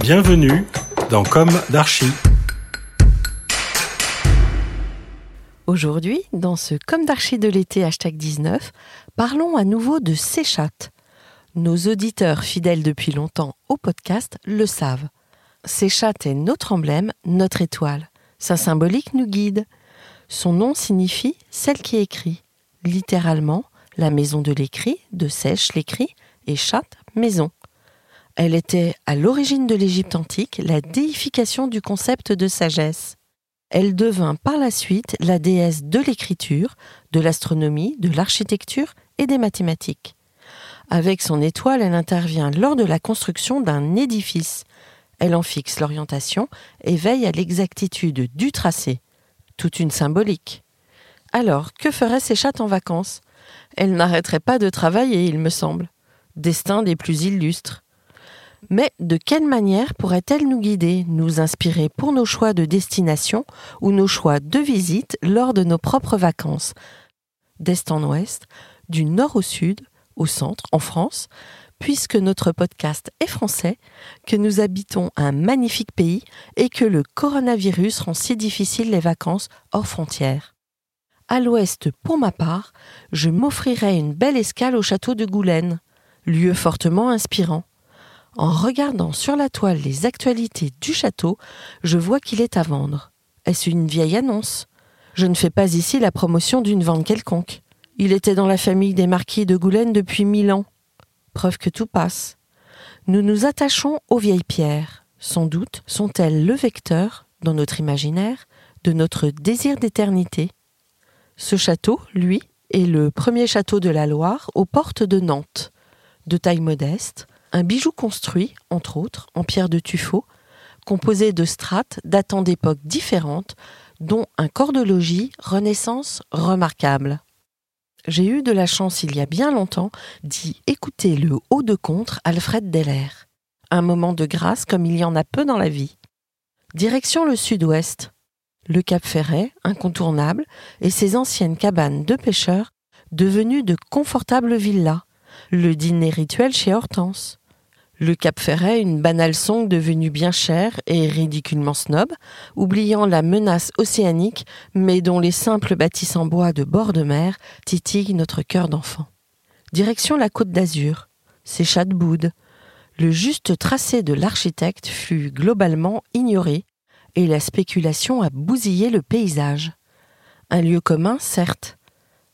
Bienvenue dans Comme d'Archie. Aujourd'hui, dans ce Comme d'Archie de l'été hashtag 19, parlons à nouveau de Séchat. Nos auditeurs fidèles depuis longtemps au podcast le savent. Séchat est notre emblème, notre étoile. Sa symbolique nous guide. Son nom signifie celle qui écrit. Littéralement, la maison de l'écrit, de sèche l'écrit, et chatte, maison. Elle était à l'origine de l'Égypte antique la déification du concept de sagesse. Elle devint par la suite la déesse de l'écriture, de l'astronomie, de l'architecture et des mathématiques. Avec son étoile, elle intervient lors de la construction d'un édifice. Elle en fixe l'orientation et veille à l'exactitude du tracé. Toute une symbolique. Alors, que ferait ces chattes en vacances? Elles n'arrêteraient pas de travailler, il me semble. Destin des plus illustres. Mais de quelle manière pourrait-elle nous guider, nous inspirer pour nos choix de destination ou nos choix de visite lors de nos propres vacances? D'est en ouest, du nord au sud, au centre, en France, puisque notre podcast est français, que nous habitons un magnifique pays et que le coronavirus rend si difficile les vacances hors frontières. À l'ouest, pour ma part, je m'offrirai une belle escale au château de Goulaine, lieu fortement inspirant. En regardant sur la toile les actualités du château, je vois qu'il est à vendre. Est-ce une vieille annonce? Je ne fais pas ici la promotion d'une vente quelconque. Il était dans la famille des marquis de Goulaine depuis mille ans. Preuve que tout passe. Nous nous attachons aux vieilles pierres. Sans doute sont-elles le vecteur, dans notre imaginaire, de notre désir d'éternité. Ce château, lui, est le premier château de la Loire aux portes de Nantes. De taille modeste, un bijou construit, entre autres, en pierre de tuffeau, composé de strates datant d'époques différentes, dont un corps de logis Renaissance remarquable. J'ai eu de la chance il y a bien longtemps d'y écouter le haut de contre Alfred Deller. Un moment de grâce comme il y en a peu dans la vie. Direction le sud-ouest. Le Cap Ferret, incontournable, et ses anciennes cabanes de pêcheurs, devenues de confortables villas. Le dîner rituel chez Hortense. Le Cap Ferret, une banale song devenue bien chère et ridiculement snob, oubliant la menace océanique, mais dont les simples bâtisses en bois de bord de mer titillent notre cœur d'enfant. Direction la côte d'Azur, c'est Chadboud. Le juste tracé de l'architecte fut globalement ignoré, et la spéculation a bousillé le paysage. Un lieu commun, certes.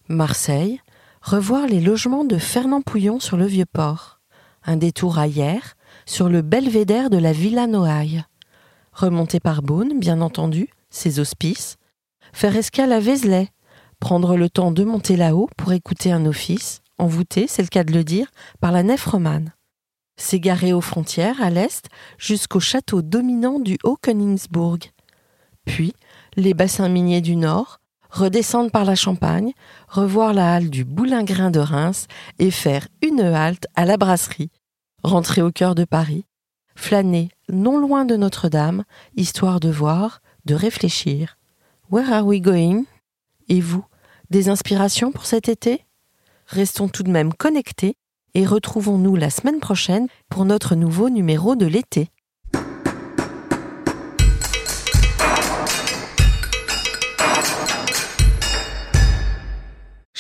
Marseille, revoir les logements de Fernand Pouillon sur le Vieux-Port un détour hier, sur le belvédère de la Villa Noailles. Remonter par Beaune, bien entendu, ses hospices. Faire escale à Vézelay, prendre le temps de monter là-haut pour écouter un office, envoûté, c'est le cas de le dire, par la nef romane. S'égarer aux frontières, à l'est, jusqu'au château dominant du Haut-Königsbourg. Puis, les bassins miniers du nord, redescendre par la Champagne, revoir la halle du Boulingrin de Reims et faire une halte à la brasserie, rentrer au cœur de Paris, flâner non loin de Notre-Dame, histoire de voir, de réfléchir. Where are we going? Et vous, des inspirations pour cet été? Restons tout de même connectés et retrouvons-nous la semaine prochaine pour notre nouveau numéro de l'été.